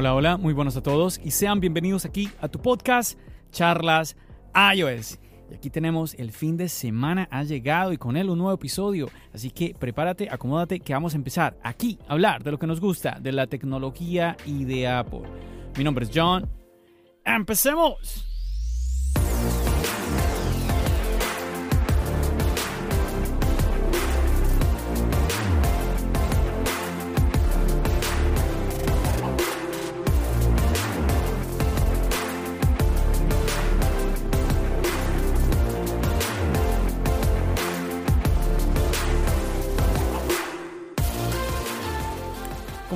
Hola, hola, muy buenos a todos y sean bienvenidos aquí a tu podcast Charlas iOS. Y aquí tenemos el fin de semana ha llegado y con él un nuevo episodio. Así que prepárate, acomódate que vamos a empezar aquí a hablar de lo que nos gusta, de la tecnología y de Apple. Mi nombre es John. ¡Empecemos!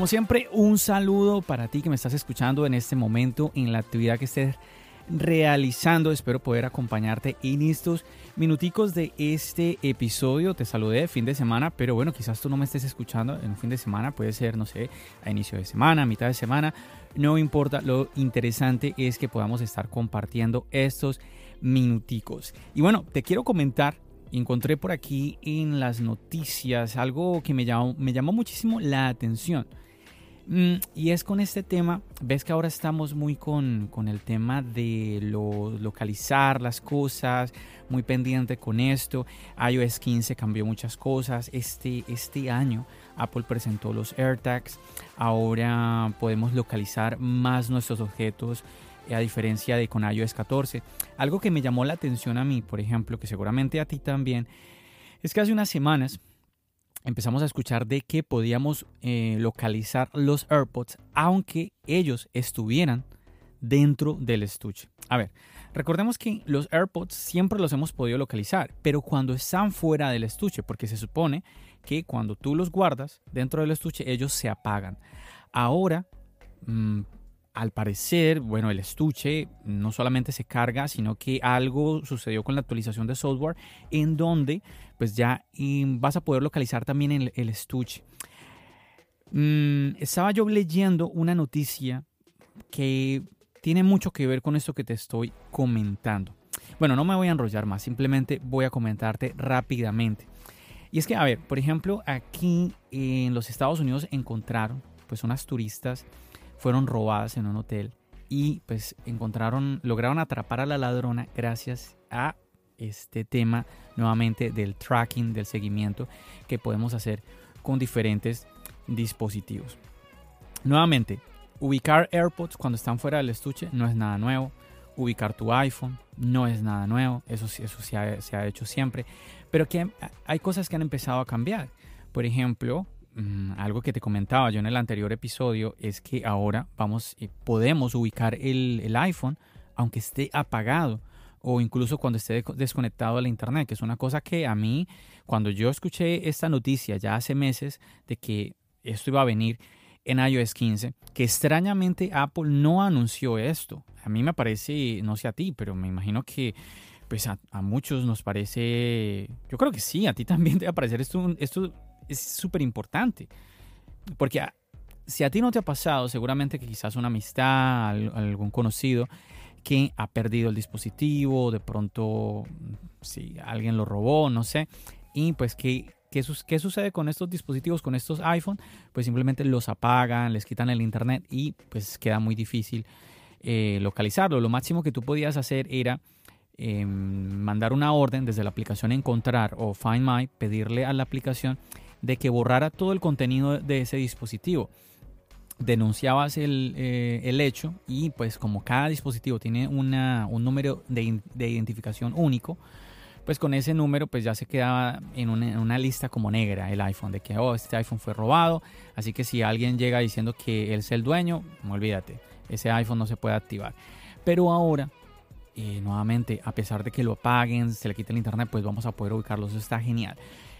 Como siempre, un saludo para ti que me estás escuchando en este momento, en la actividad que estés realizando. Espero poder acompañarte en estos minuticos de este episodio. Te saludé fin de semana, pero bueno, quizás tú no me estés escuchando en un fin de semana. Puede ser, no sé, a inicio de semana, a mitad de semana. No importa, lo interesante es que podamos estar compartiendo estos minuticos. Y bueno, te quiero comentar encontré por aquí en las noticias algo que me llamó, me llamó muchísimo la atención. Mm, y es con este tema, ves que ahora estamos muy con, el tema de lo, localizar las cosas, muy pendiente con esto. iOS 15 cambió muchas cosas. Este, este año Apple presentó los AirTags. Ahora podemos localizar más nuestros objetos a diferencia de con iOS 14. Algo que me llamó la atención a mí, por ejemplo, que seguramente a ti también, es que hace unas semanas empezamos a escuchar de que podíamos eh, localizar los AirPods aunque ellos estuvieran dentro del estuche. A ver, recordemos que los AirPods siempre los hemos podido localizar, pero cuando están fuera del estuche, porque se supone que cuando tú los guardas dentro del estuche, ellos se apagan. Ahora, mm, al parecer, bueno, el estuche no solamente se carga, sino que algo sucedió con la actualización de software en donde pues ya vas a poder localizar también el, estuche. Mm, estaba yo leyendo una noticia que tiene mucho que ver con esto que te estoy comentando. Bueno, no me voy a enrollar más, simplemente voy a comentarte rápidamente. Y es que, a ver, por ejemplo, aquí en los Estados Unidos encontraron pues unas turistas fueron robadas en un hotel y pues encontraron, lograron atrapar a la ladrona gracias a este tema nuevamente del tracking, del seguimiento que podemos hacer con diferentes dispositivos. Nuevamente, ubicar AirPods cuando están fuera del estuche no es nada nuevo. Ubicar tu iPhone no es nada nuevo, eso, eso se, ha, se ha hecho siempre. Pero que hay cosas que han empezado a cambiar. Por ejemplo, Mm, algo que te comentaba yo en el anterior episodio es que ahora vamos, eh, podemos ubicar el, iPhone aunque esté apagado o incluso cuando esté desconectado a la internet, que es una cosa que a mí, cuando yo escuché esta noticia ya hace meses de que esto iba a venir en iOS 15, que extrañamente Apple no anunció esto. A mí me parece, no sé a ti, pero me imagino que pues a, muchos nos parece, yo creo que sí, a ti también te va a parecer esto, esto es súper importante. Porque si a ti no te ha pasado, seguramente que quizás una amistad, algún conocido que ha perdido el dispositivo, de pronto si alguien lo robó, no sé, y pues que ¿Qué, sucede con estos dispositivos, con estos iPhone? Pues simplemente los apagan, les quitan el internet y pues queda muy difícil eh, localizarlo. Lo máximo que tú podías hacer era em, mandar una orden desde la aplicación Encontrar o Find My, pedirle a la aplicación de que borrara todo el contenido de ese dispositivo. Denunciabas el, eh, hecho y pues como cada dispositivo tiene una, un número de, identificación único, pues con ese número pues ya se quedaba en una, lista como negra el iPhone, de que oh, este iPhone fue robado, así que si alguien llega diciendo que él es el dueño, olvídate, ese iPhone no se puede activar. Pero ahora, eh, nuevamente, a pesar de que lo apaguen, se le quite el internet, pues vamos a poder ubicarlo, eso está genial.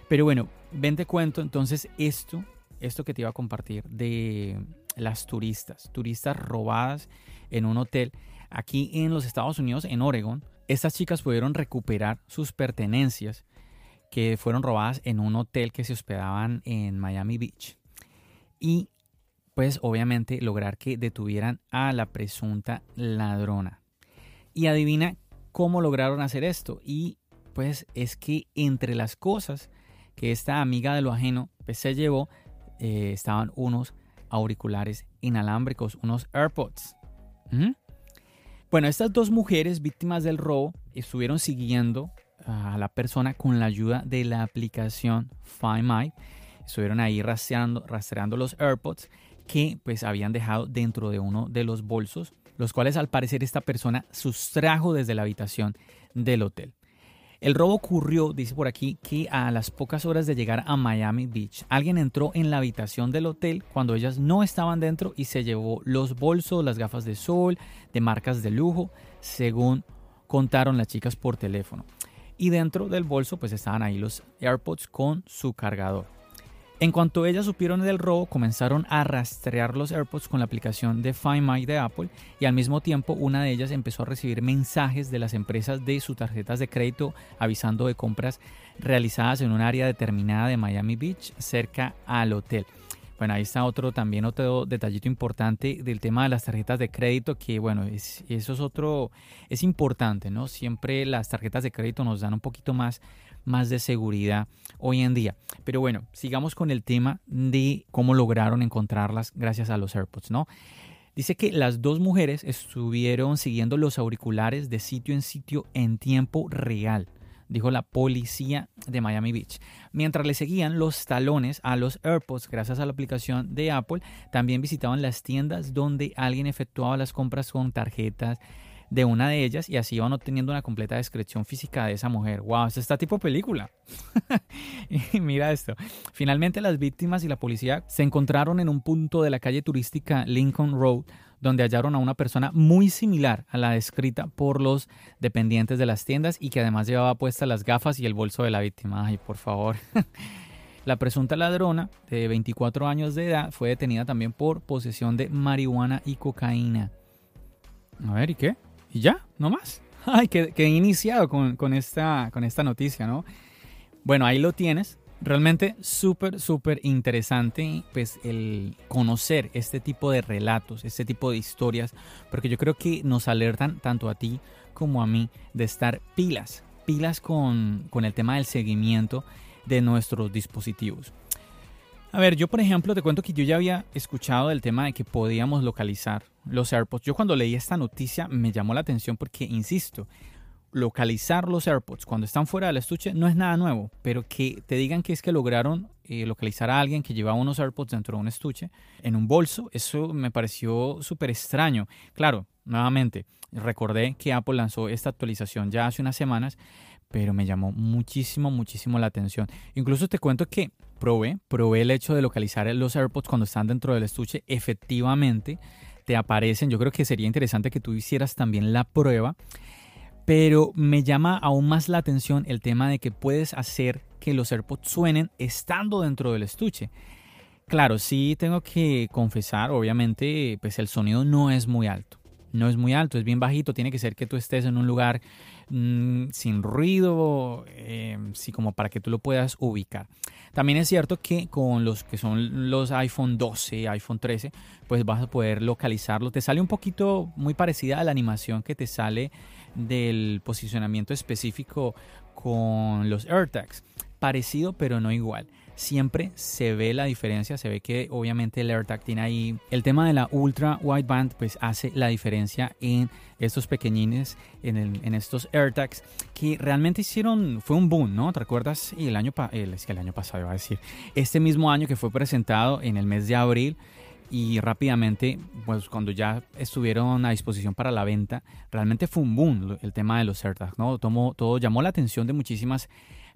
Pero bueno, ven te cuento entonces esto, esto que te iba a compartir de las turistas, turistas robadas en un hotel aquí en los Estados Unidos, en Oregon. Estas chicas pudieron recuperar sus pertenencias que fueron robadas en un hotel que se hospedaban en Miami Beach. Y pues obviamente lograr que detuvieran a la presunta ladrona. Y adivina cómo lograron hacer esto. Y pues es que entre las cosas que esta amiga de lo ajeno pues, se llevó eh, estaban unos auriculares inalámbricos, unos AirPods. Bueno, estas dos mujeres víctimas del robo estuvieron siguiendo a la persona con la ayuda de la aplicación Find My. Estuvieron ahí rastreando, rastreando los AirPods que pues habían dejado dentro de uno de los bolsos, los cuales al parecer esta persona sustrajo desde la habitación del hotel. El robo ocurrió, dice por aquí, que a las pocas horas de llegar a Miami Beach, alguien entró en la habitación del hotel cuando ellas no estaban dentro y se llevó los bolsos, las gafas de sol, de marcas de lujo, según contaron las chicas por teléfono. Y dentro del bolso pues estaban ahí los AirPods con su cargador. En cuanto ellas supieron del robo, comenzaron a rastrear los AirPods con la aplicación de Find My de Apple y al mismo tiempo una de ellas empezó a recibir mensajes de las empresas de sus tarjetas de crédito avisando de compras realizadas en un área determinada de Miami Beach cerca al hotel. Bueno, ahí está otro también otro detallito importante del tema de las tarjetas de crédito que bueno, es, eso es otro es importante, ¿no? Siempre las tarjetas de crédito nos dan un poquito más más de seguridad hoy en día. Pero bueno, sigamos con el tema de cómo lograron encontrarlas gracias a los AirPods, ¿no? Dice que las dos mujeres estuvieron siguiendo los auriculares de sitio en sitio en tiempo real, dijo la policía de Miami Beach. Mientras le seguían los talones a los AirPods gracias a la aplicación de Apple, también visitaban las tiendas donde alguien efectuaba las compras con tarjetas de una de ellas y así iban obteniendo una completa descripción física de esa mujer. ¡Wow! Esto está tipo película. y mira esto. Finalmente las víctimas y la policía se encontraron en un punto de la calle turística Lincoln Road donde hallaron a una persona muy similar a la descrita por los dependientes de las tiendas y que además llevaba puestas las gafas y el bolso de la víctima. Ay, por favor. La presunta ladrona, de 24 años de edad, fue detenida también por posesión de marihuana y cocaína. A ver, ¿y qué? Y ya, no más. Ay, que, he iniciado con, esta, con esta noticia, ¿no? Bueno, ahí lo tienes. Realmente súper, súper interesante pues el conocer este tipo de relatos, este tipo de historias, porque yo creo que nos alertan tanto a ti como a mí de estar pilas, pilas con, con el tema del seguimiento de nuestros dispositivos. A ver, yo por ejemplo te cuento que yo ya había escuchado del tema de que podíamos localizar los AirPods. Yo cuando leí esta noticia me llamó la atención porque, insisto, localizar los AirPods cuando están fuera del estuche no es nada nuevo, pero que te digan que es que lograron eh, localizar a alguien que llevaba unos AirPods dentro de un estuche, en un bolso, eso me pareció súper extraño. Claro, nuevamente, recordé que Apple lanzó esta actualización ya hace unas semanas, pero me llamó muchísimo, muchísimo la atención. Incluso te cuento que probé, probé el hecho de localizar los AirPods cuando están dentro del estuche. Efectivamente, te aparecen. Yo creo que sería interesante que tú hicieras también la prueba. Pero me llama aún más la atención el tema de que puedes hacer que los AirPods suenen estando dentro del estuche. Claro, sí tengo que confesar, obviamente, pues el sonido no es muy alto no es muy alto, es bien bajito, tiene que ser que tú estés en un lugar mm, sin ruido, eh, como para que tú lo puedas ubicar. También es cierto que con los que son los iPhone 12, iPhone 13, pues vas a poder localizarlo. Te sale un poquito muy parecida a la animación que te sale del posicionamiento específico con los AirTags. Parecido pero no igual siempre se ve la diferencia, se ve que obviamente el AirTag tiene ahí el tema de la ultra wideband pues hace la diferencia en estos pequeñines, en, estos AirTags que realmente hicieron, fue un boom, ¿no? ¿Te recuerdas? Y el año, es que el año pasado iba a decir, este mismo año que fue presentado en el mes de abril, y rápidamente, pues cuando ya estuvieron a disposición para la venta, realmente fue un boom el tema de los AirTags, ¿no? Tomó, todo llamó la atención de muchísimas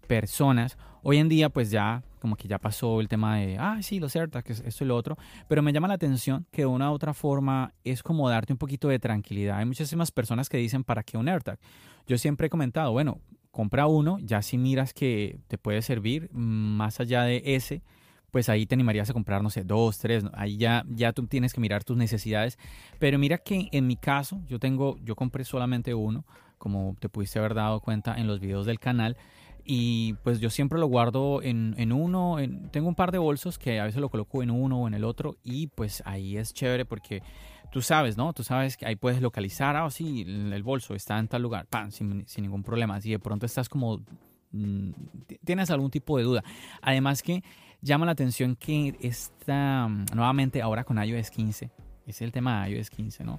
personas. Hoy en día pues ya como que ya pasó el tema de, ah, sí, los AirTags, esto y lo otro, pero me llama la atención que de una u otra forma es como darte un poquito de tranquilidad. Hay muchísimas personas que dicen, ¿para qué un AirTag? Yo siempre he comentado, bueno, compra uno, ya si miras que te puede servir, más allá de ese, pues ahí te animarías a comprar, no sé, dos, tres, ahí ya, ya tú tienes que mirar tus necesidades. Pero mira que en mi caso, yo tengo, yo compré solamente uno, como te pudiste haber dado cuenta en los videos del canal. Y pues yo siempre lo guardo en, en uno, tengo un par de bolsos que a veces lo coloco en uno o en el otro y pues ahí es chévere porque tú sabes, ¿no? Tú sabes que ahí puedes localizar, ah, sí, el bolso está en tal lugar, pan, sin, sin ningún problema. Si de pronto estás como, mm, tienes algún tipo de duda. Además que llama la atención que está mm, nuevamente ahora con iOS 15, es el tema de iOS 15, ¿no?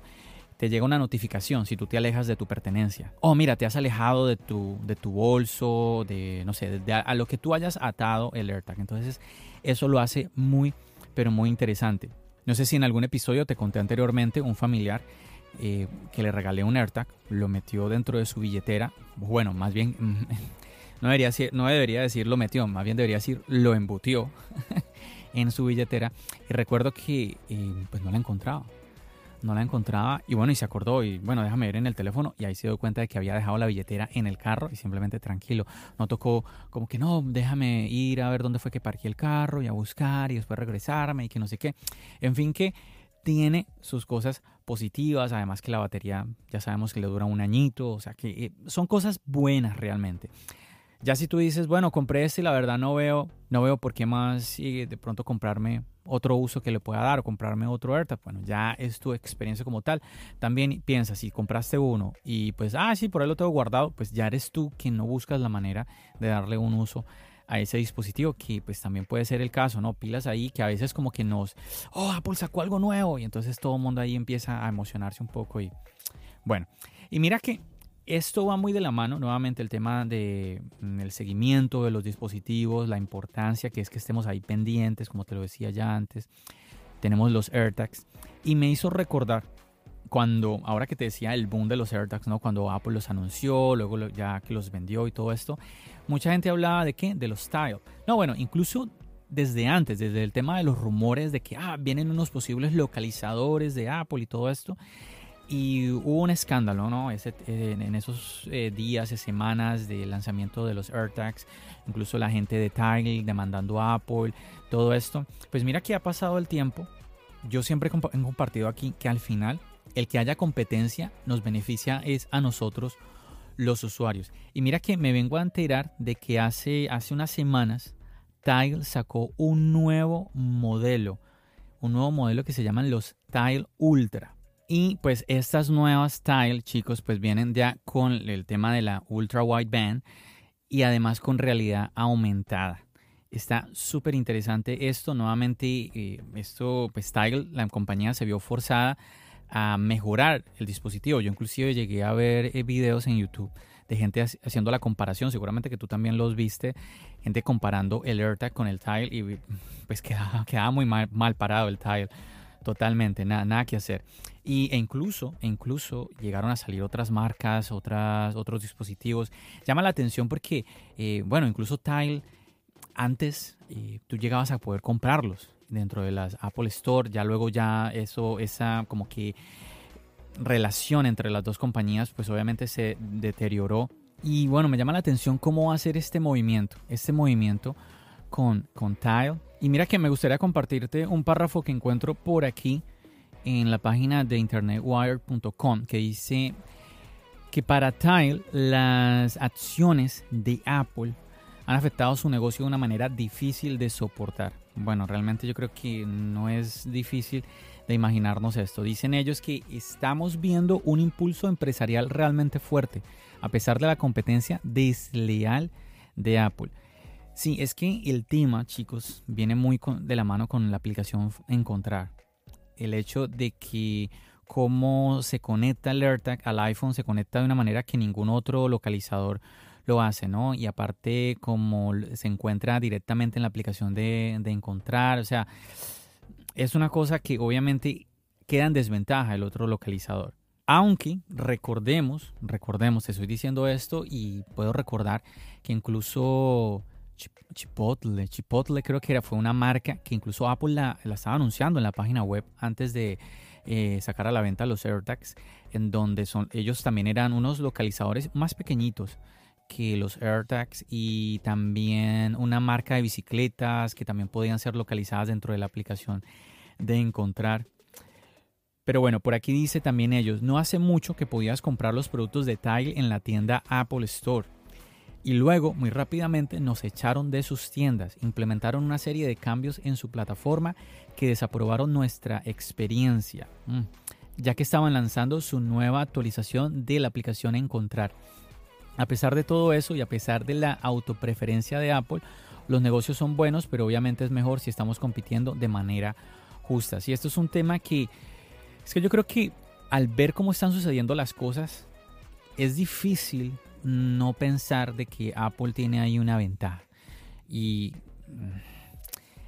Te llega una notificación si tú te alejas de tu pertenencia. Oh, mira, te has alejado de tu, de tu bolso, de, no sé, de a, lo que tú hayas atado el AirTag. Entonces, eso lo hace muy, pero muy interesante. No sé si en algún episodio te conté anteriormente un familiar eh, que le regalé un AirTag, lo metió dentro de su billetera. Bueno, más bien no debería, no debería decir lo metió, más bien debería decir lo embutió en su billetera. Y recuerdo que eh, pues no la encontraba. No la encontraba y bueno, y se acordó y bueno, déjame ver en el teléfono y ahí se dio cuenta de que había dejado la billetera en el carro y simplemente tranquilo. No tocó como que no, déjame ir a ver dónde fue que parqué el carro y a buscar y después regresarme y que no sé qué. En fin, que tiene sus cosas positivas, además que la batería ya sabemos que le dura un añito, o sea que eh, son cosas buenas realmente. Ya si tú dices, bueno, compré este y la verdad no veo, no veo por qué más de pronto comprarme otro uso que le pueda dar o comprarme otro AirTag, bueno, ya es tu experiencia como tal. También piensa, si compraste uno y pues, ah, sí, por ahí lo tengo guardado, pues ya eres tú quien no buscas la manera de darle un uso a ese dispositivo, que pues también puede ser el caso, ¿no? Pilas ahí que a veces como que nos, oh, Apple sacó algo nuevo y entonces todo el mundo ahí empieza a emocionarse un poco y bueno, y mira que esto va muy de la mano, nuevamente, el tema del de, mm, seguimiento de los dispositivos, la importancia que es que estemos ahí pendientes, como te lo decía ya antes. Tenemos los AirTags. Y me hizo recordar cuando, ahora que te decía el boom de los AirTags, ¿no? Cuando Apple los anunció, luego ya que los vendió y todo esto, mucha gente hablaba de qué? De los Style. No, bueno, incluso desde antes, desde el tema de los rumores de que ah, vienen unos posibles localizadores de Apple y todo esto. Y hubo un escándalo, ¿no? Ese, en esos eh, días y semanas de lanzamiento de los AirTags, incluso la gente de Tile demandando a Apple, todo esto. Pues mira que ha pasado el tiempo. Yo siempre he compartido aquí que al final el que haya competencia nos beneficia es a nosotros los usuarios. Y mira que me vengo a enterar de que hace, hace unas semanas Tile sacó un nuevo modelo, un nuevo modelo que se llaman los Tile Ultra. Y pues estas nuevas Tile, chicos, pues vienen ya con el tema de la ultra wideband y además con realidad aumentada. Está súper interesante esto. Nuevamente, eh, esto, pues Tile, la compañía se vio forzada a mejorar el dispositivo. Yo inclusive llegué a ver eh, videos en YouTube de gente haciendo la comparación, seguramente que tú también los viste, gente comparando el AirTag con el Tile y pues quedaba, quedaba muy mal, mal parado el Tile. Totalmente, nada, nada que hacer. Y, e incluso, incluso llegaron a salir otras marcas, otras, otros dispositivos. Llama la atención porque, eh, bueno, incluso Tile, antes eh, tú llegabas a poder comprarlos dentro de las Apple Store. Ya luego ya eso, esa como que relación entre las dos compañías, pues obviamente se deterioró. Y bueno, me llama la atención cómo va a ser este movimiento, este movimiento con, con Tile y mira que me gustaría compartirte un párrafo que encuentro por aquí en la página de internetwire.com que dice que para Tile las acciones de Apple han afectado su negocio de una manera difícil de soportar. Bueno, realmente yo creo que no es difícil de imaginarnos esto. Dicen ellos que estamos viendo un impulso empresarial realmente fuerte, a pesar de la competencia desleal de Apple. Sí, es que el tema, chicos, viene muy de la mano con la aplicación Encontrar. El hecho de que cómo se conecta el AirTag al iPhone se conecta de una manera que ningún otro localizador lo hace, ¿no? Y aparte como se encuentra directamente en la aplicación de, de Encontrar, o sea, es una cosa que obviamente queda en desventaja el otro localizador. Aunque recordemos, recordemos, te estoy diciendo esto y puedo recordar que incluso Chipotle, Chipotle creo que era, fue una marca que incluso Apple la, estaba anunciando en la página web antes de eh, sacar a la venta los AirTags, en donde son, ellos también eran unos localizadores más pequeñitos que los AirTags y también una marca de bicicletas que también podían ser localizadas dentro de la aplicación de encontrar. Pero bueno, por aquí dice también ellos, no hace mucho que podías comprar los productos de Tile en la tienda Apple Store. Y luego, muy rápidamente, nos echaron de sus tiendas, implementaron una serie de cambios en su plataforma que desaprobaron nuestra experiencia, mm, ya que estaban lanzando su nueva actualización de la aplicación Encontrar. A pesar de todo eso y a pesar de la autopreferencia de Apple, los negocios son buenos, pero obviamente es mejor si estamos compitiendo de manera justa. Y esto es un tema que es que yo creo que al ver cómo están sucediendo las cosas, es difícil no pensar de que Apple tiene ahí una ventaja. Y mm,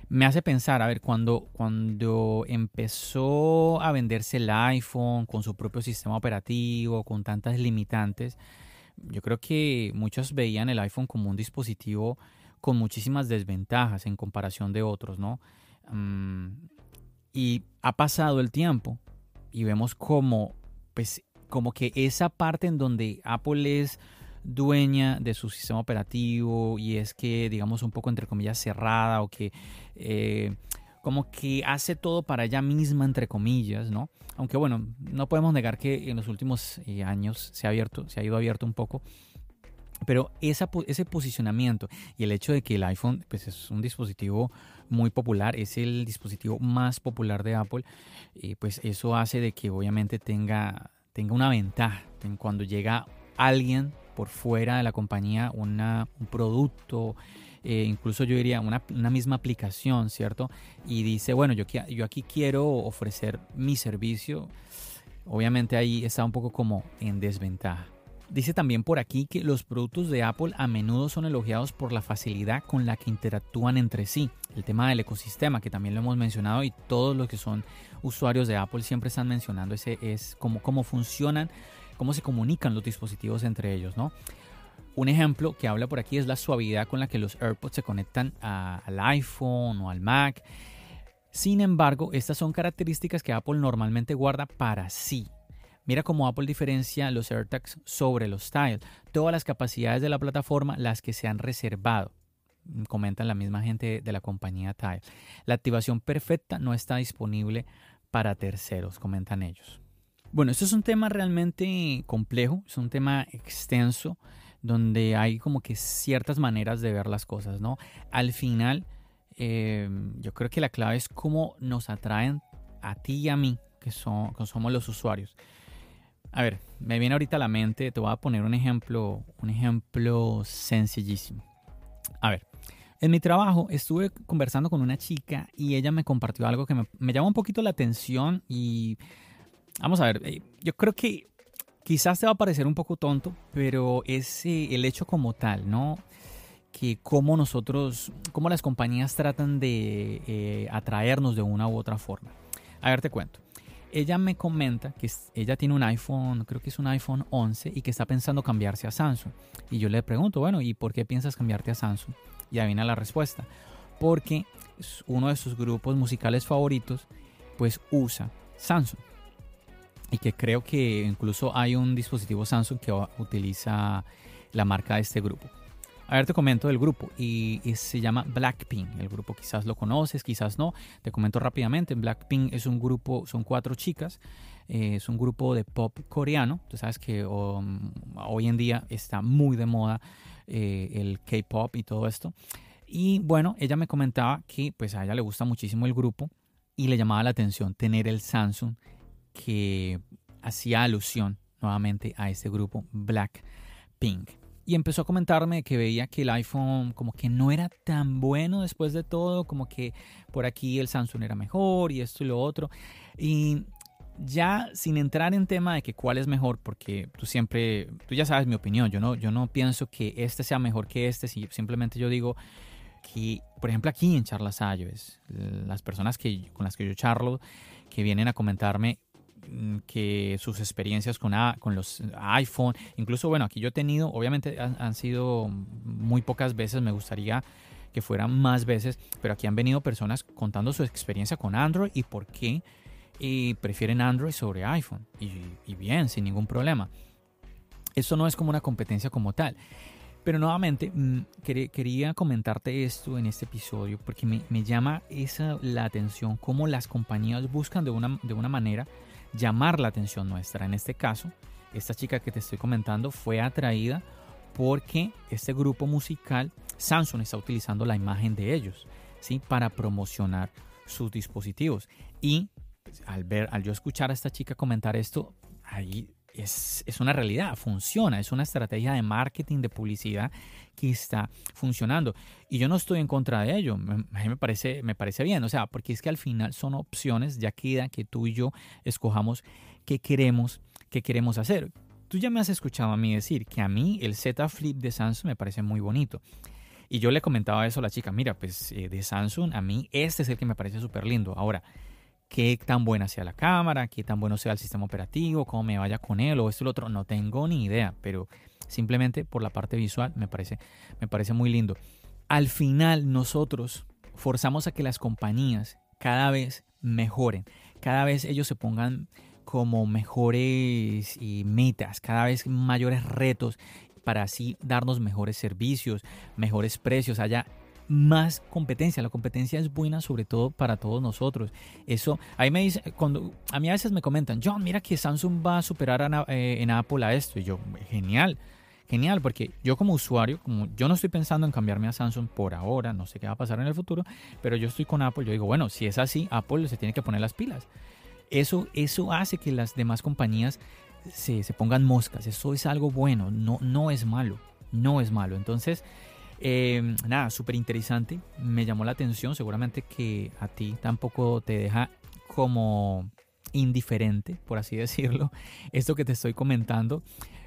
me hace pensar, a ver, cuando, cuando empezó a venderse el iPhone con su propio sistema operativo, con tantas limitantes, yo creo que muchos veían el iPhone como un dispositivo con muchísimas desventajas en comparación de otros, ¿no? Mm, y ha pasado el tiempo y vemos como, pues, como que esa parte en donde Apple es dueña de su sistema operativo y es que, digamos, un poco entre comillas cerrada o que eh, como que hace todo para ella misma, entre comillas, ¿no? Aunque bueno, no podemos negar que en los últimos eh, años se ha abierto, se ha ido abierto un poco. Pero esa, ese posicionamiento y el hecho de que el iPhone pues, es un dispositivo muy popular, es el dispositivo más popular de Apple, y pues eso hace de que obviamente tenga, tenga una ventaja cuando llega alguien por fuera de la compañía, un producto, eh, incluso yo diría una, una, misma aplicación, ¿cierto? Y dice, bueno, yo, yo aquí quiero ofrecer mi servicio, obviamente ahí está un poco como en desventaja. Dice también por aquí que los productos de Apple a menudo son elogiados por la facilidad con la que interactúan entre sí. El tema del ecosistema, que también lo hemos mencionado y todos los que son usuarios de Apple siempre están mencionando ese es cómo, cómo funcionan, cómo se comunican los dispositivos entre ellos, ¿no? Un ejemplo que habla por aquí es la suavidad con la que los AirPods se conectan al iPhone o al Mac. Sin embargo, estas son características que Apple normalmente guarda para sí Mira cómo Apple diferencia los AirTags sobre los Tiles. Todas las capacidades de la plataforma, las que se han reservado. Comentan la misma gente de la compañía Tile. La activación perfecta no está disponible para terceros, comentan ellos. Bueno, esto es un tema realmente complejo, es un tema extenso, donde hay como que ciertas maneras de ver las cosas, ¿no? Al final, eh, yo creo que la clave es cómo nos atraen a ti y a mí, que, son, somos los usuarios. A ver, me viene ahorita a la mente, te voy a poner un ejemplo, un ejemplo sencillísimo. A ver, en mi trabajo estuve conversando con una chica y ella me compartió algo que me, me llamó un poquito la atención y vamos a ver, eh, yo creo que quizás te va a parecer un poco tonto, pero es eh, el hecho como tal, ¿no? Que cómo nosotros, cómo las compañías tratan de eh, atraernos de una u otra forma. A ver, te cuento ella me comenta que ella tiene un iPhone, creo que es un iPhone 11 y que está pensando cambiarse a Samsung. Y yo le pregunto, bueno, ¿y por qué piensas cambiarte a Samsung? Y ahí viene la respuesta. Porque uno de sus grupos musicales favoritos pues usa Samsung. Y que creo que incluso hay un dispositivo Samsung que utiliza la marca de este grupo. A ver, te comento del grupo y, se llama Blackpink. El grupo quizás lo conoces, quizás no. Te comento rápidamente. Blackpink es un grupo, son cuatro chicas. Eh, es un grupo de pop coreano. Tú sabes que um, hoy en día está muy de moda eh, el K-pop y todo esto. Y bueno, ella me comentaba que pues a ella le gusta muchísimo el grupo y le llamaba la atención tener el Samsung que hacía alusión nuevamente a este grupo Blackpink y empezó a comentarme que veía que el iPhone como que no era tan bueno después de todo, como que por aquí el Samsung era mejor y esto y lo otro. Y ya sin entrar en tema de que cuál es mejor, porque tú siempre, tú ya sabes mi opinión, yo no, yo no pienso que este sea mejor que este, simplemente yo digo que, por ejemplo, aquí en Charlas iOS, las personas que, con las que yo charlo, que vienen a comentarme, que sus experiencias con, con los iPhone, incluso bueno, aquí yo he tenido, obviamente han, sido muy pocas veces, me gustaría que fueran más veces, pero aquí han venido personas contando su experiencia con Android y por qué y prefieren Android sobre iPhone. Y, y bien, sin ningún problema. Esto no es como una competencia como tal. Pero nuevamente, mm, quería comentarte esto en este episodio porque me, me, llama esa la atención cómo las compañías buscan de una, de una manera llamar la atención nuestra. En este caso, esta chica que te estoy comentando fue atraída porque este grupo musical, Samsung está utilizando la imagen de ellos, ¿sí? Para promocionar sus dispositivos. Y al ver, al yo escuchar a esta chica comentar esto, ahí es, una realidad, funciona, es una estrategia de marketing, de publicidad que está funcionando. Y yo no estoy en contra de ello, me, me, parece, me parece bien, o sea, porque es que al final son opciones, ya queda que tú y yo escojamos qué queremos, qué queremos hacer. Tú ya me has escuchado a mí decir que a mí el Z Flip de Samsung me parece muy bonito. Y yo le comentaba eso a la chica, mira, pues eh, de Samsung a mí este es el que me parece súper lindo. Ahora, qué tan buena sea la cámara, qué tan bueno sea el sistema operativo, cómo me vaya con él o esto y lo otro, no tengo ni idea, pero simplemente por la parte visual me parece, me parece muy lindo. Al final nosotros forzamos a que las compañías cada vez mejoren, cada vez ellos se pongan como mejores metas, cada vez mayores retos para así darnos mejores servicios, mejores precios, haya más competencia. La competencia es buena sobre todo para todos nosotros. Eso, ahí me dice, cuando a mí a veces me comentan, John, mira que Samsung va a superar eh, en Apple a esto. Y yo, genial, genial, porque yo como usuario, como yo no estoy pensando en cambiarme a Samsung por ahora, no sé qué va a pasar en el futuro, pero yo estoy con Apple, yo digo, bueno, si es así, Apple se tiene que poner las pilas. Eso, eso hace que las demás compañías se, se pongan moscas. Eso es algo bueno, no, no es malo, no es malo. Entonces, Em, nada, súper interesante. Me llamó la atención. Seguramente que a ti tampoco te deja como indiferente, por así decirlo, esto que te estoy comentando.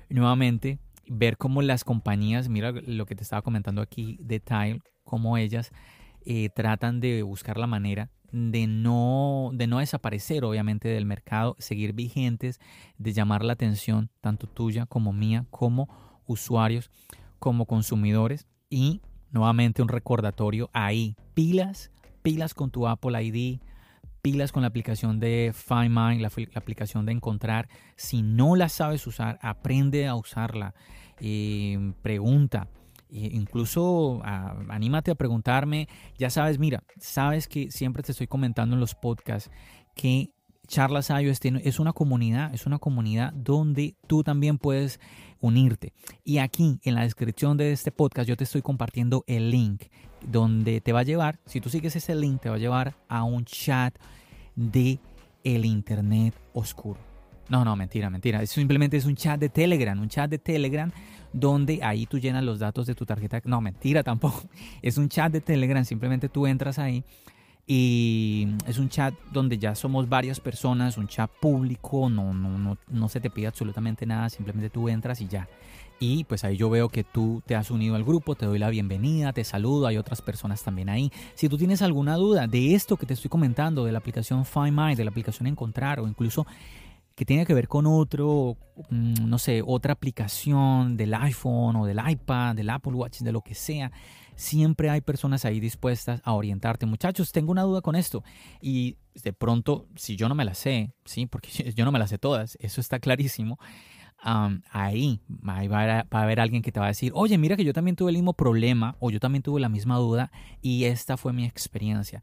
Nuevamente, ver cómo las compañías, mira lo que te estaba comentando aquí de Tile, cómo ellas eh, tratan de buscar la manera de no, de no desaparecer, obviamente, del mercado, seguir vigentes, de llamar la atención, tanto tuya como mía, como usuarios, como consumidores. Y nuevamente un recordatorio ahí, pilas, pilas con tu Apple ID, pilas con la aplicación de Find My, la, aplicación de encontrar. Si no la sabes usar, aprende a usarla. Eh, pregunta. Eh, incluso anímate a preguntarme. Ya sabes, mira, sabes que siempre te estoy comentando en los podcasts que Charlas iOS es una comunidad, es una comunidad donde tú también puedes unirte. Y aquí en la descripción de este podcast yo te estoy compartiendo el link donde te va a llevar, si tú sigues ese link, te va a llevar a un chat de el internet oscuro. No, no, mentira, mentira. Eso simplemente es un chat de Telegram, un chat de Telegram donde ahí tú llenas los datos de tu tarjeta. No, mentira tampoco. Es un chat de Telegram, simplemente tú entras ahí y es un chat donde ya somos varias personas, un chat público, no, no, no, no se te pide absolutamente nada, simplemente tú entras y ya. Y pues ahí yo veo que tú te has unido al grupo, te doy la bienvenida, te saludo, hay otras personas también ahí. Si tú tienes alguna duda de esto que te estoy comentando, de la aplicación Find My, de la aplicación Encontrar o incluso que tiene que ver con otro, mm, no sé, otra aplicación del iPhone o del iPad, del Apple Watch, de lo que sea, siempre hay personas ahí dispuestas a orientarte. Muchachos, tengo una duda con esto. Y de pronto, si yo no me la sé, ¿sí? Porque yo no me la sé todas, eso está clarísimo. ahí, ahí va, a, haber alguien que te va a decir, oye, mira que yo también tuve el mismo problema o yo también tuve la misma duda y esta fue mi experiencia.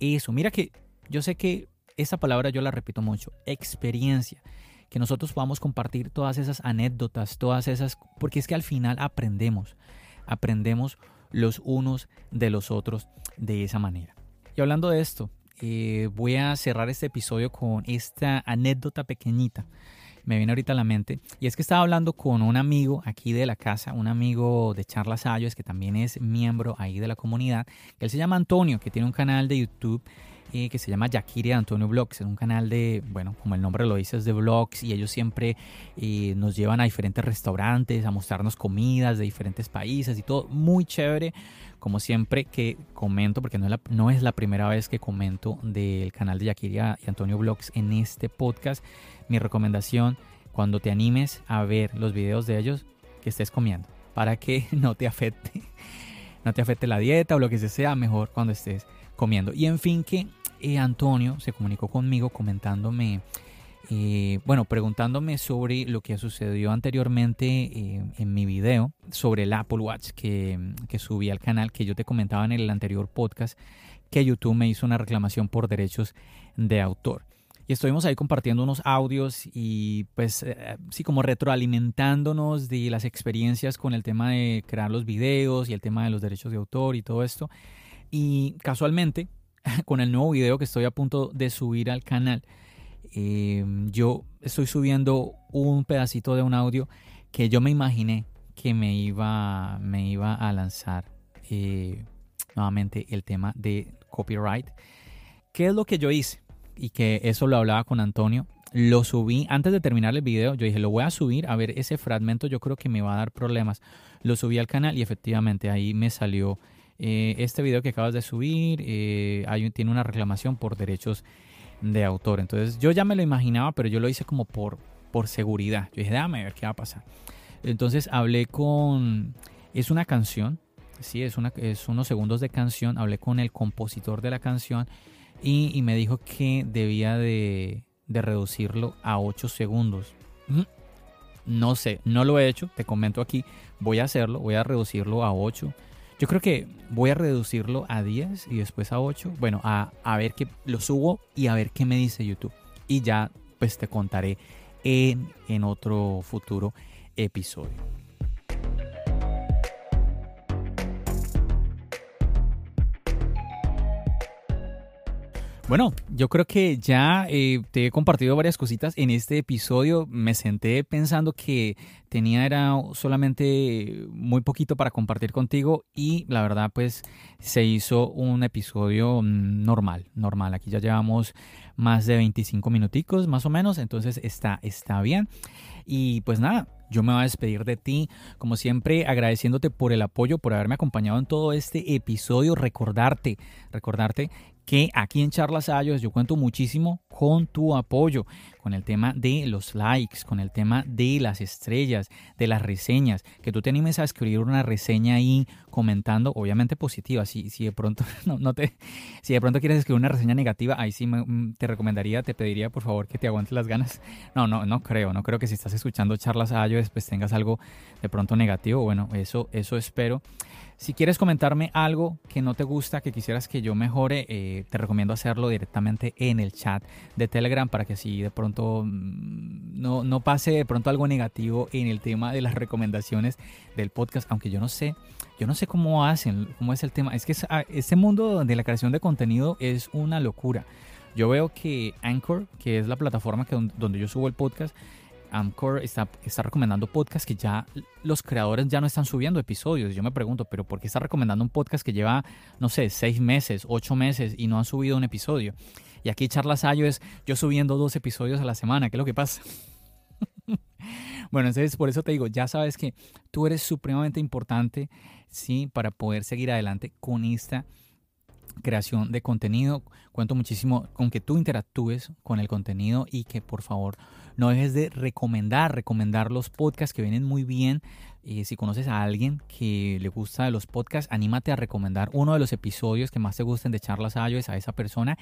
Eso, mira que yo sé que esa palabra yo la repito mucho, experiencia. Que nosotros podamos compartir todas esas anécdotas, todas esas, porque es que al final aprendemos, aprendemos los unos de los otros de esa manera. Y hablando de esto, eh, voy a cerrar este episodio con esta anécdota pequeñita. Me viene ahorita a la mente. Y es que estaba hablando con un amigo aquí de la casa, un amigo de Charlas Ayos, que también es miembro ahí de la comunidad. Él se llama Antonio, que tiene un canal de YouTube eh, que se llama Yakiri Antonio Vlogs. Es un canal de, bueno, como el nombre lo dice, es de vlogs y ellos siempre eh, nos llevan a diferentes restaurantes, a mostrarnos comidas de diferentes países y todo. Muy chévere, como siempre que comento, porque no es la, no es la primera vez que comento del canal de Yakiri y Antonio Vlogs en este podcast. Mi recomendación, cuando te animes a ver los videos de ellos, que estés comiendo, para que no te afecte, no te afecte la dieta o lo que sea, mejor cuando estés comiendo. Y en fin, que eh, Antonio se comunicó conmigo comentándome eh, bueno, preguntándome sobre lo que sucedió anteriormente eh, en mi video sobre el Apple Watch que, subí al canal, que yo te comentaba en el anterior podcast, que YouTube me hizo una reclamación por derechos de autor. Y estuvimos ahí compartiendo unos audios y pues eh, sí como retroalimentándonos de las experiencias con el tema de crear los videos y el tema de los derechos de autor y todo esto. Y casualmente, con el nuevo video que estoy a punto de subir al canal, eh, yo estoy subiendo un pedacito de un audio que yo me imaginé que me iba, me iba a lanzar eh, nuevamente el tema de copyright. ¿Qué es lo que yo hice? y que eso lo hablaba con Antonio. Lo subí antes de terminar el video. Yo dije, lo voy a subir a ver ese fragmento. Yo creo que me va a dar problemas. Lo subí al canal y efectivamente ahí me salió eh, este video que acabas de subir. Eh, tiene una reclamación por derechos de autor. Entonces yo ya me lo imaginaba, pero yo lo hice como por, por seguridad. Yo dije, déjame ver qué va a pasar. Entonces hablé con... Es una canción. Sí, es, una, es unos segundos de canción. Hablé con el compositor de la canción y, me dijo que debía de, reducirlo a 8 segundos. No sé, no lo he hecho, te comento aquí, voy a hacerlo, voy a reducirlo a 8. Yo creo que voy a reducirlo a 10 y después a 8. Bueno, a, a ver qué lo subo y a ver qué me dice YouTube. Y ya pues te contaré en, en otro futuro episodio. Bueno, yo creo que ya eh, te he compartido varias cositas en este episodio. Me senté pensando que tenía era solamente muy poquito para compartir contigo y la verdad pues se hizo un episodio mm, normal, normal. Aquí ya llevamos más de 25 minuticos más o menos, entonces está, está bien. Y pues nada, yo me voy a despedir de ti, como siempre, agradeciéndote por el apoyo, por haberme acompañado en todo este episodio. Recordarte, recordarte que aquí en Charlas Ayos yo cuento muchísimo con tu apoyo, con el tema de los likes, con el tema de las estrellas, de las reseñas, que tú te animes a escribir una reseña ahí comentando, obviamente positiva, si, si de pronto no, te, si de pronto quieres escribir una reseña negativa, ahí sí mm, te recomendaría, te pediría por favor que te aguantes las ganas. No, no, no creo, no creo que si estás escuchando Charlas Ayos después tengas algo de pronto negativo, bueno, eso, eso espero. Si quieres comentarme algo que no te gusta, que quisieras que yo mejore, eh, te recomiendo hacerlo directamente en el chat de Telegram para que así de pronto mm, no, no pase de pronto algo negativo en el tema de las recomendaciones del podcast, aunque yo no sé, yo no sé cómo hacen, cómo es el tema. Es que este mundo de la creación de contenido es una locura. Yo veo que Anchor, que es la plataforma que, donde yo subo el podcast, Amcor está, recomendando podcasts que ya los creadores ya no están subiendo episodios. Yo me pregunto, ¿pero por qué está recomendando un podcast que lleva, no sé, seis meses, ocho meses y no han subido un episodio? Y aquí Charlas Ayo es yo subiendo dos episodios a la semana. ¿Qué es lo que pasa? bueno, entonces por eso te digo, ya sabes que tú eres supremamente importante, ¿sí? Para poder seguir adelante con esta creación de contenido. Cuento muchísimo con que tú interactúes con el contenido y que por favor no dejes de recomendar, recomendar los podcasts que vienen muy bien. Eh, si conoces a alguien que le gusta los podcasts, anímate a recomendar uno de los episodios que más te gusten de Charlas Ayos a esa persona.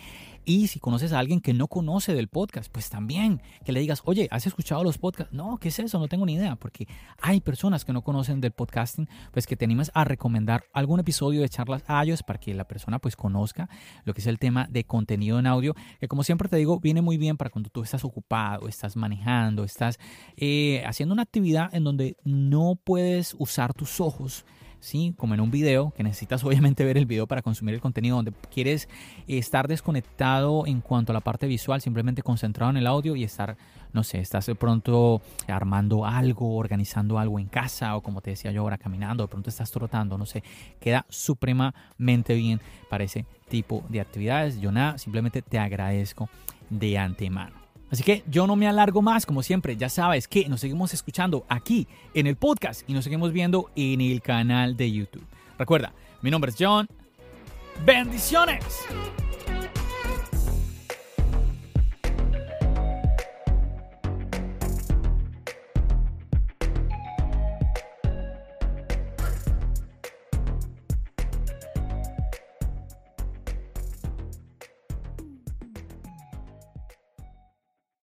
Y si conoces a alguien que no conoce del podcast, pues también que le digas, oye, ¿has escuchado los podcasts? No, ¿qué es eso? No tengo ni idea, porque hay personas que no conocen del podcasting, pues que te animes a recomendar algún episodio de Charlas Ayos para que la persona pues conozca lo que es el tema de contenido en audio, que como siempre te digo, viene muy bien para cuando tú estás ocupado, estás manejando, estás eh, haciendo una actividad en donde no puedes usar tus ojos, ¿sí? Como en un video, que necesitas obviamente ver el video para consumir el contenido, donde quieres estar desconectado en cuanto a la parte visual, simplemente concentrado en el audio y estar, no sé, estás de pronto armando algo, organizando algo en casa o como te decía yo ahora, caminando, de pronto estás trotando, no sé, queda supremamente bien para ese tipo de actividades. Yo nada, simplemente te agradezco de antemano. Así que yo no me alargo más, como siempre, ya sabes que nos seguimos escuchando aquí en el podcast y nos seguimos viendo en el canal de YouTube. Recuerda, mi nombre es John. Bendiciones.